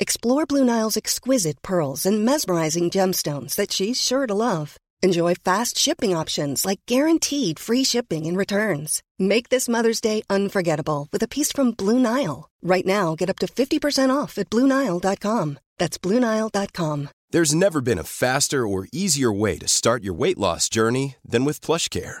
Explore Blue Nile's exquisite pearls and mesmerizing gemstones that she's sure to love. Enjoy fast shipping options like guaranteed free shipping and returns. Make this Mother's Day unforgettable with a piece from Blue Nile. Right now, get up to 50% off at BlueNile.com. That's BlueNile.com. There's never been a faster or easier way to start your weight loss journey than with PlushCare.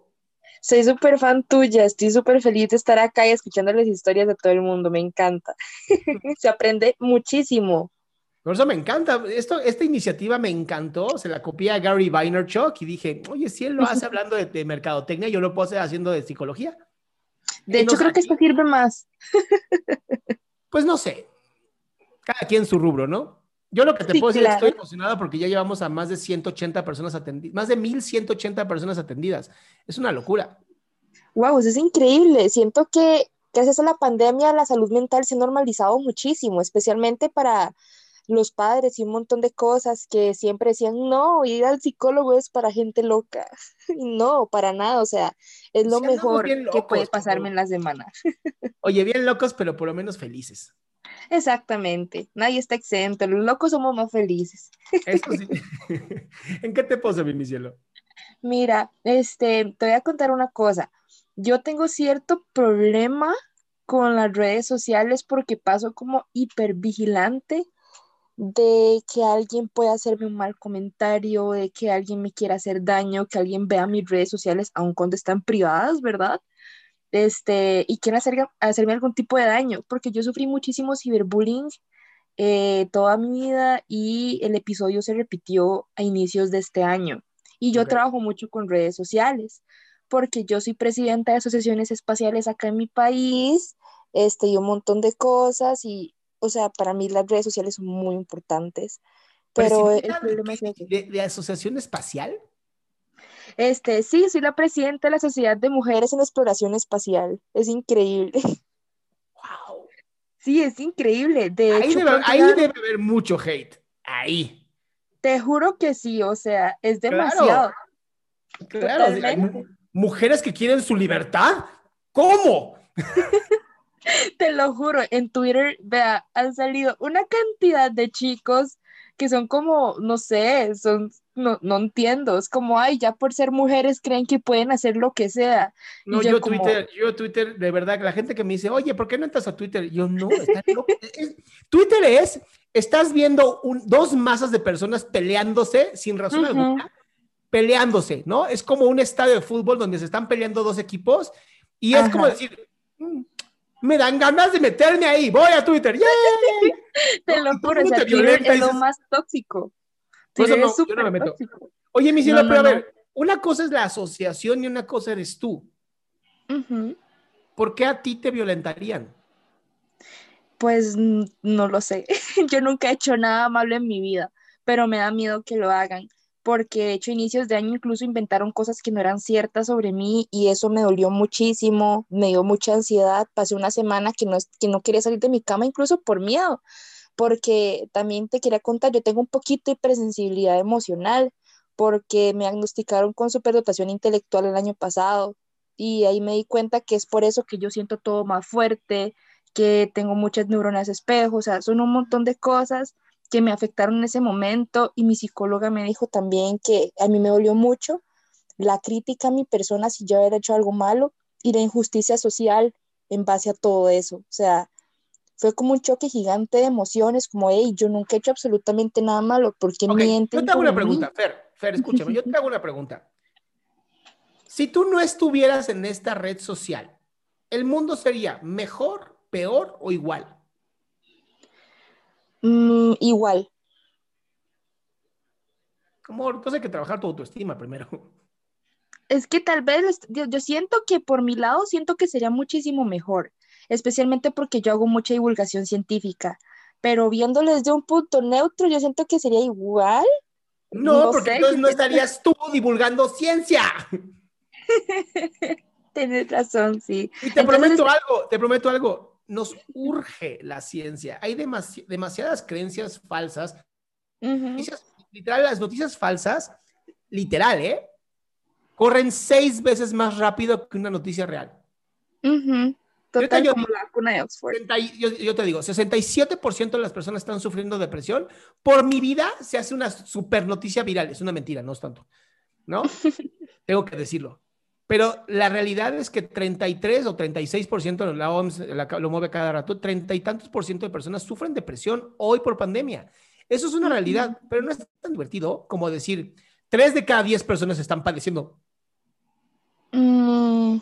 Soy súper fan tuya, estoy súper feliz de estar acá y escuchando las historias de todo el mundo, me encanta. Se aprende muchísimo. Por eso me encanta. Esto, esta iniciativa me encantó. Se la copié a Gary Vaynerchuk y dije, oye, si él lo hace hablando de, mercadotecnia, yo lo puedo hacer haciendo de psicología. De hecho, creo que esto sirve más. Pues no sé. Cada quien su rubro, ¿no? Yo lo que te puedo decir es que estoy emocionada porque ya llevamos a más de 180 personas atendidas, más de 1180 personas atendidas. Es una locura. Wow, eso es increíble. Siento que gracias a la pandemia la salud mental se ha normalizado muchísimo, especialmente para los padres y un montón de cosas que siempre decían, no, ir al psicólogo es para gente loca. no, para nada, o sea, es lo mejor que puede pasarme en la semana. Oye, bien locos, pero por lo menos felices. Exactamente, nadie está exento, los locos somos más felices. ¿En qué te pasa, mi cielo? Mira, este, te voy a contar una cosa. Yo tengo cierto problema con las redes sociales porque paso como hipervigilante de que alguien pueda hacerme un mal comentario, de que alguien me quiera hacer daño, que alguien vea mis redes sociales aun cuando están privadas, ¿verdad? este, y quieren hacer, hacerme algún tipo de daño, porque yo sufrí muchísimo ciberbullying eh, toda mi vida y el episodio se repitió a inicios de este año. Y yo trabajo mucho con redes sociales, porque yo soy presidenta de asociaciones espaciales acá en mi país, este, y un montón de cosas, y, o sea, para mí las redes sociales son muy importantes. Pero el problema es ¿De, ¿De asociación espacial? Este, sí, soy la presidenta de la Sociedad de Mujeres en Exploración Espacial. Es increíble. Wow. Sí, es increíble. De ahí hecho, debe, ahí debe haber mucho hate. Ahí. Te juro que sí, o sea, es demasiado. Claro, mujeres que quieren su libertad. ¿Cómo? Te lo juro, en Twitter, vea, han salido una cantidad de chicos que son como, no sé, son, no, no entiendo, es como, ay, ya por ser mujeres creen que pueden hacer lo que sea. No, yo, Twitter, yo Twitter, de verdad, la gente que me dice, oye, ¿por qué no entras a Twitter? Yo no, Twitter es, estás viendo dos masas de personas peleándose sin razón alguna, peleándose, ¿no? Es como un estadio de fútbol donde se están peleando dos equipos y es como decir, mm, me dan ganas de meterme ahí, voy a Twitter, Te lo juro, es lo más tóxico. Oye, mi cielo, pero a ver, una cosa es la asociación y una cosa eres tú. ¿Por qué a ti te violentarían? Pues no lo sé. Yo nunca he hecho nada malo en mi vida, pero me da miedo que lo hagan porque de hecho inicios de año incluso inventaron cosas que no eran ciertas sobre mí y eso me dolió muchísimo, me dio mucha ansiedad, pasé una semana que no, que no quería salir de mi cama incluso por miedo, porque también te quería contar, yo tengo un poquito de hipersensibilidad emocional porque me diagnosticaron con superdotación intelectual el año pasado y ahí me di cuenta que es por eso que yo siento todo más fuerte, que tengo muchas neuronas espejo, o sea, son un montón de cosas que me afectaron en ese momento y mi psicóloga me dijo también que a mí me dolió mucho la crítica a mi persona si yo había hecho algo malo y la injusticia social en base a todo eso. O sea, fue como un choque gigante de emociones, como, hey, yo nunca he hecho absolutamente nada malo, porque okay, mienten? Yo te hago una pregunta, Fer, Fer, escúchame, yo te hago una pregunta. Si tú no estuvieras en esta red social, ¿el mundo sería mejor, peor o igual? Mm, igual. Amor, entonces hay que trabajar tu autoestima primero. Es que tal vez, yo, yo siento que por mi lado, siento que sería muchísimo mejor, especialmente porque yo hago mucha divulgación científica, pero viéndolo desde un punto neutro, yo siento que sería igual. No, porque entonces no estarías tú divulgando ciencia. Tienes razón, sí. Y te prometo algo, te prometo algo, nos urge la ciencia. Hay demasiadas creencias falsas. literal, las noticias falsas, literal, ¿eh? corren seis veces más rápido que una noticia real. Total, yo, como la vacuna de Oxford. Yo, te digo, 67% de las personas están sufriendo depresión. Por mi vida se hace una super noticia viral. Es una mentira, no es tanto. ¿No? Tengo que decirlo. Pero la realidad es que 33 o 36%, la OMS lo mueve cada rato, 30 y tantos por ciento de personas sufren depresión hoy por pandemia. Eso es una realidad, pero no es tan divertido como decir, 3 de cada 10 personas están padeciendo Mm,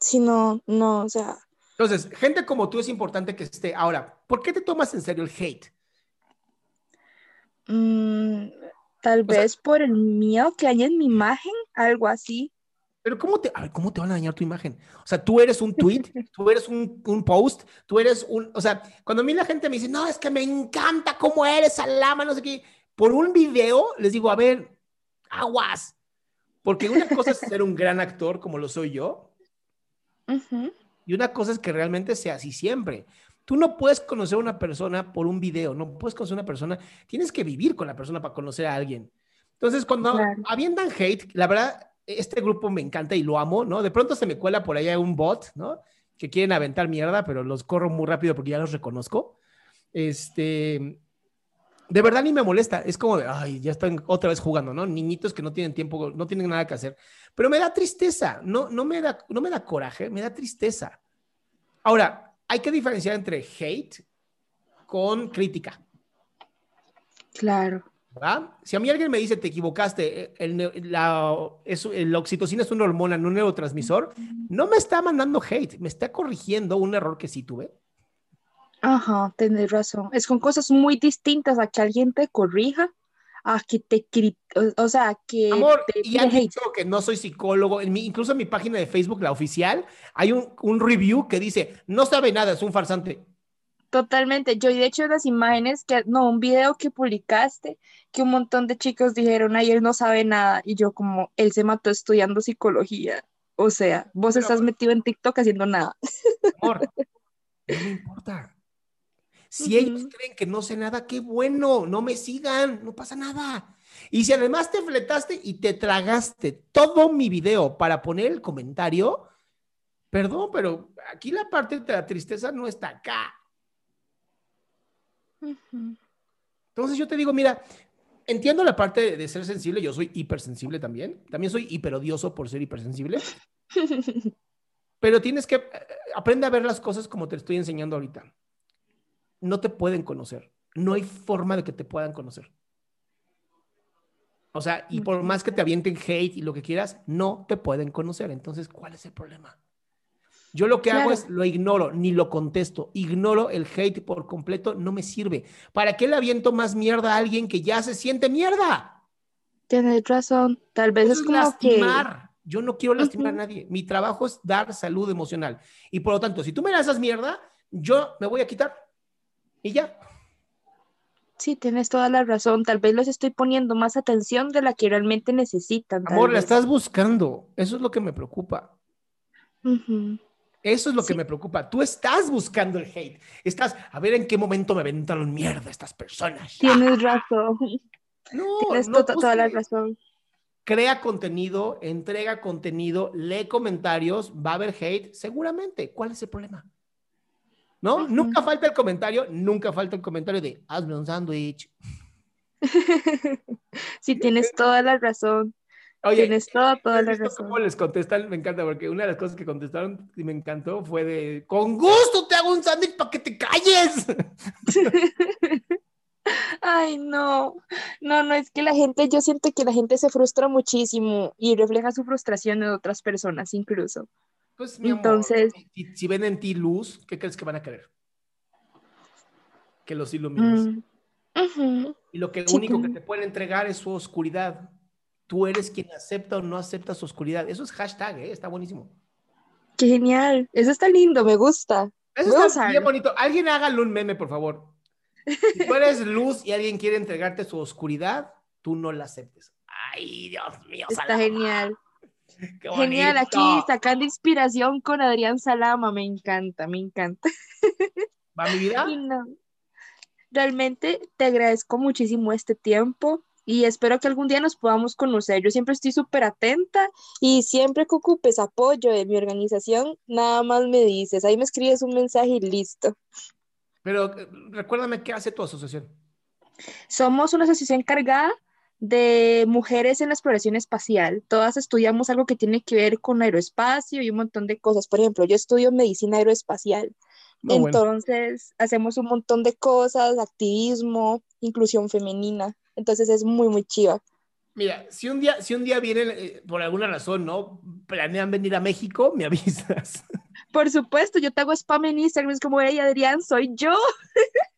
sí, no, no, o sea. Entonces, gente como tú es importante que esté. Ahora, ¿por qué te tomas en serio el hate? Mm, tal vez por el miedo que hay en mi imagen, algo así. Pero ¿cómo te, a ver, ¿cómo te van a dañar tu imagen? O sea, tú eres un tweet, tú eres un, un, post, tú eres un... O sea, cuando a mí la gente me dice, no, es que me encanta cómo eres, Alama, no sé qué, por un video les digo, a ver, aguas, porque una cosa es ser un gran actor como lo soy yo. Y una cosa es que realmente sea así siempre. Tú no puedes conocer a una persona por un video, no puedes conocer a una persona, tienes que vivir con la persona para conocer a alguien. Entonces, cuando avientan hate, la verdad, este grupo me encanta y lo amo, ¿no? De pronto se me cuela por allá un bot, ¿no? Que quieren aventar mierda, pero los corro muy rápido porque ya los reconozco. Este, de verdad ni me molesta. Es como de, ay, ya están otra vez jugando, ¿no? Niñitos que no tienen tiempo, no tienen nada que hacer. Pero me da tristeza, no, no, me, da, no me da coraje, me da tristeza. Ahora, hay que diferenciar entre hate con crítica. Claro. ¿Va? Si a mí alguien me dice, te equivocaste, el, la, es, oxitocina es una hormona, no un neurotransmisor, no me está mandando hate, me está corrigiendo un error que sí tuve Ajá, tenés razón. Es con cosas muy distintas a que alguien te corrija, a que te o sea, que Amor, y han dicho que no soy psicólogo, en mi, incluso en mi página de Facebook, la oficial, hay un, un review que dice, no sabe nada, es un farsante. Totalmente. Yo, de hecho, las imágenes que, no, un video que publicaste, que un montón de chicos dijeron, ay, él no sabe nada, y yo como, él se mató estudiando psicología. O sea, vos estás metido en TikTok haciendo nada. Amor, no me importa. Si ellos creen que no sé nada, qué bueno, no me sigan, no pasa nada. Y si además te fletaste y te tragaste todo mi video para poner el comentario, perdón, pero aquí la parte de la tristeza no está acá. Entonces yo te digo, mira, entiendo la parte de ser sensible, yo soy hipersensible también, también soy hiperodioso por ser hipersensible, pero tienes que, eh, aprender a ver las cosas como te estoy enseñando ahorita no te pueden conocer. No hay forma de que te puedan conocer. O sea, y por más que te avienten hate y lo que quieras, no te pueden conocer. Entonces, ¿cuál es el problema? Yo lo que hago es lo ignoro, ni lo contesto. Ignoro el hate por completo, no me sirve. ¿Para qué le aviento más mierda a alguien que ya se siente mierda? Tienes razón. Tal vez es como lastimar. Yo no quiero lastimar a nadie. Mi trabajo es dar salud emocional. Y por lo tanto, si tú me lanzas mierda, yo me voy a quitar y ya. Sí, tienes toda la razón. Tal vez les estoy poniendo más atención de la que realmente necesitan. Amor, la estás buscando. Eso es lo que me preocupa. Eso es lo que me preocupa. Tú estás buscando el hate. Estás, a ver en qué momento me aventaron mierda estas personas. Tienes razón. No, tienes toda la razón. crea contenido, entrega contenido, lee comentarios, va a haber hate, seguramente. ¿Cuál es el problema? ¿No? Nunca falta el comentario, nunca falta el comentario de hazme un sándwich. sí, tienes toda la razón. Oye, tienes toda, toda la razón. ¿Cómo les contestan? Me encanta, porque una de las cosas que contestaron y me encantó fue de, con gusto te hago un sándwich para que te calles. Ay, no, no, no, es que la gente, yo siento que la gente se frustra muchísimo y refleja su frustración en otras personas incluso. Pues, mi Entonces, si, ven en ti luz, ¿qué crees que van a querer? Que los ilumines. Mm, y lo que único que te pueden entregar es su oscuridad. Tú eres quien acepta o no acepta su oscuridad. Eso es hashtag, ¿eh? está buenísimo. Qué genial. Eso está lindo, me gusta. Eso está bien bonito. Alguien hágalo un meme, por favor. Si tú eres luz y alguien quiere entregarte su oscuridad, tú no la aceptes. Ay, Dios mío. Está genial. Genial, aquí sacando inspiración con Adrián Salama, me encanta, me encanta. ¿Va mi vida? Realmente te agradezco muchísimo este tiempo y espero que algún día nos podamos conocer. Yo siempre estoy súper atenta y siempre que ocupes apoyo de mi organización, nada más me dices, ahí me escribes un mensaje y listo. Pero eh, recuérdame qué hace tu asociación. Somos una asociación encargada de mujeres en la exploración espacial. Todas estudiamos algo que tiene que ver con aeroespacio y un montón de cosas. Por ejemplo, yo estudio medicina aeroespacial. Entonces, hacemos un montón de cosas, activismo, inclusión femenina. Entonces, es muy, muy chiva. Mira, si un día, si un día vienen, eh, por alguna razón, ¿no? Planean venir a México, me avisas. Por supuesto, yo te hago spam en Instagram, es como, hey, Adrián, soy yo.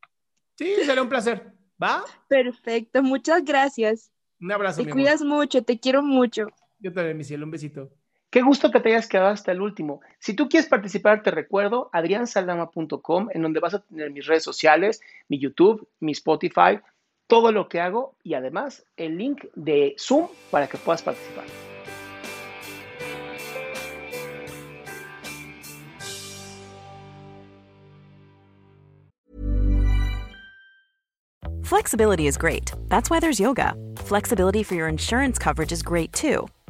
Sí, será un placer. ¿Va? Perfecto, muchas gracias. Un abrazo. Te cuidas mucho, te quiero mucho. Yo también, mi cielo, un besito. Qué gusto que te hayas quedado hasta el último. Si tú quieres participar, te recuerdo adriansaldama.com, en donde vas a tener mis redes sociales, mi YouTube, mi Spotify, todo lo que hago y además el link de Zoom para que puedas participar. Flexibility is great. That's why there's yoga. Flexibility for your insurance coverage is great too.